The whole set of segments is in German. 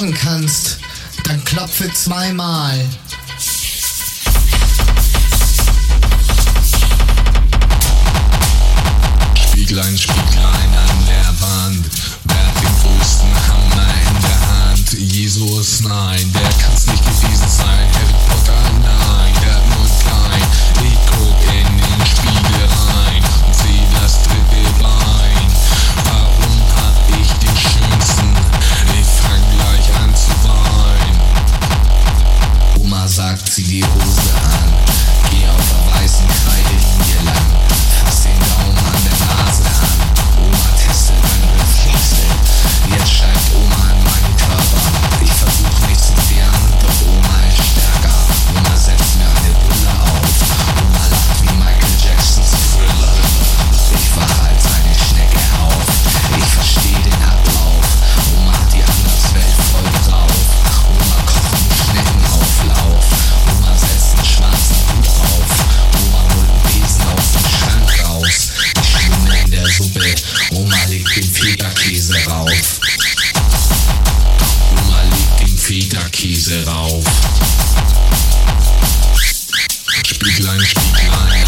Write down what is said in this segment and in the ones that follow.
hören kannst, dann klopfe zweimal. Spieglein, Spieglein an der Wand, wer den größten Hammer in der Hand? Jesus, nein, der Megakäse rauf. Spieglein, Spieglein.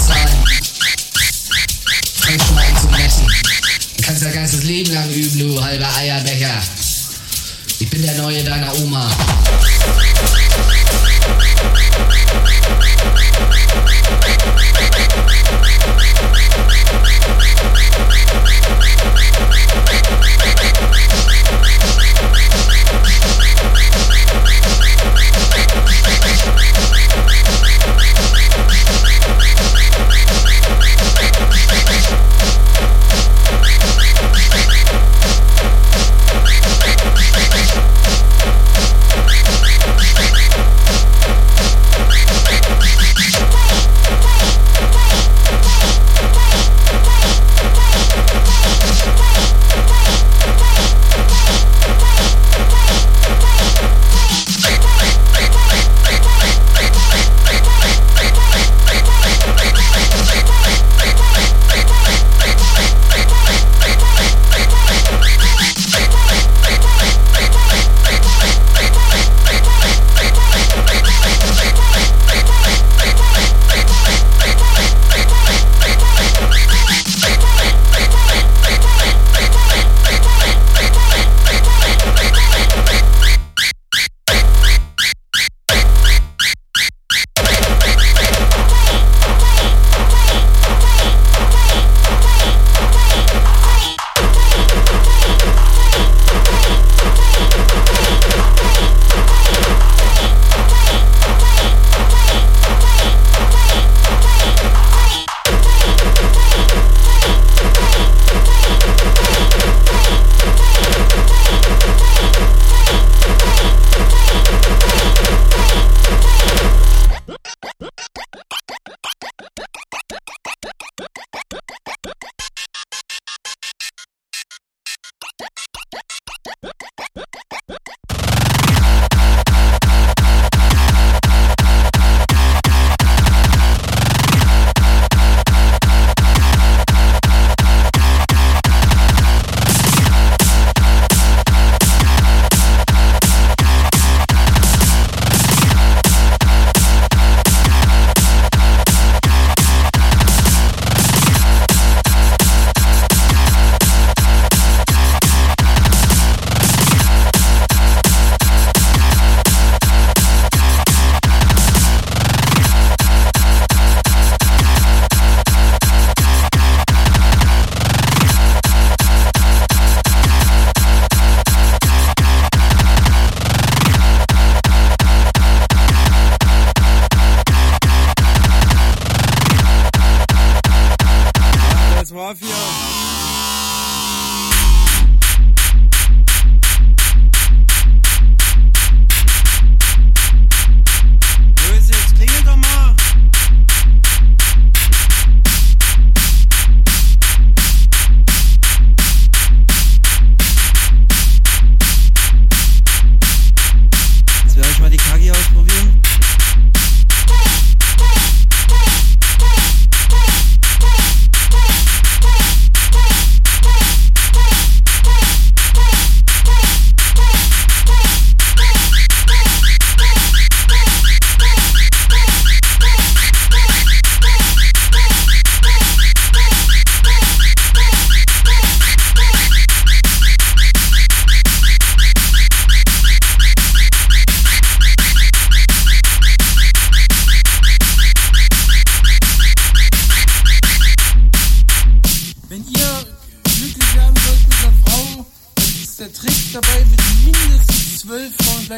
sein. Fang schon mal an zu messen. Du kannst dein ganzes Leben lang üben, du halber Eierbecher. Ich bin der Neue deiner Oma.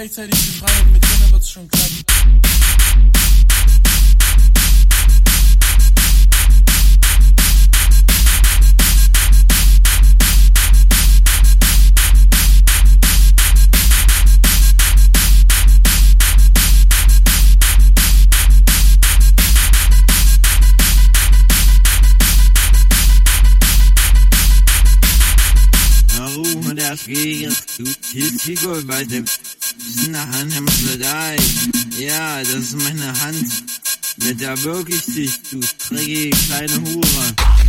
Gleichzeitig die Frage, mit denen wird's schon klappen. Warum das geht? Du hilfst Figur bei dem. Hand am Soldat. Ja, das ist meine Hand. Mit der wirklich dich, du dreckige kleine Hure.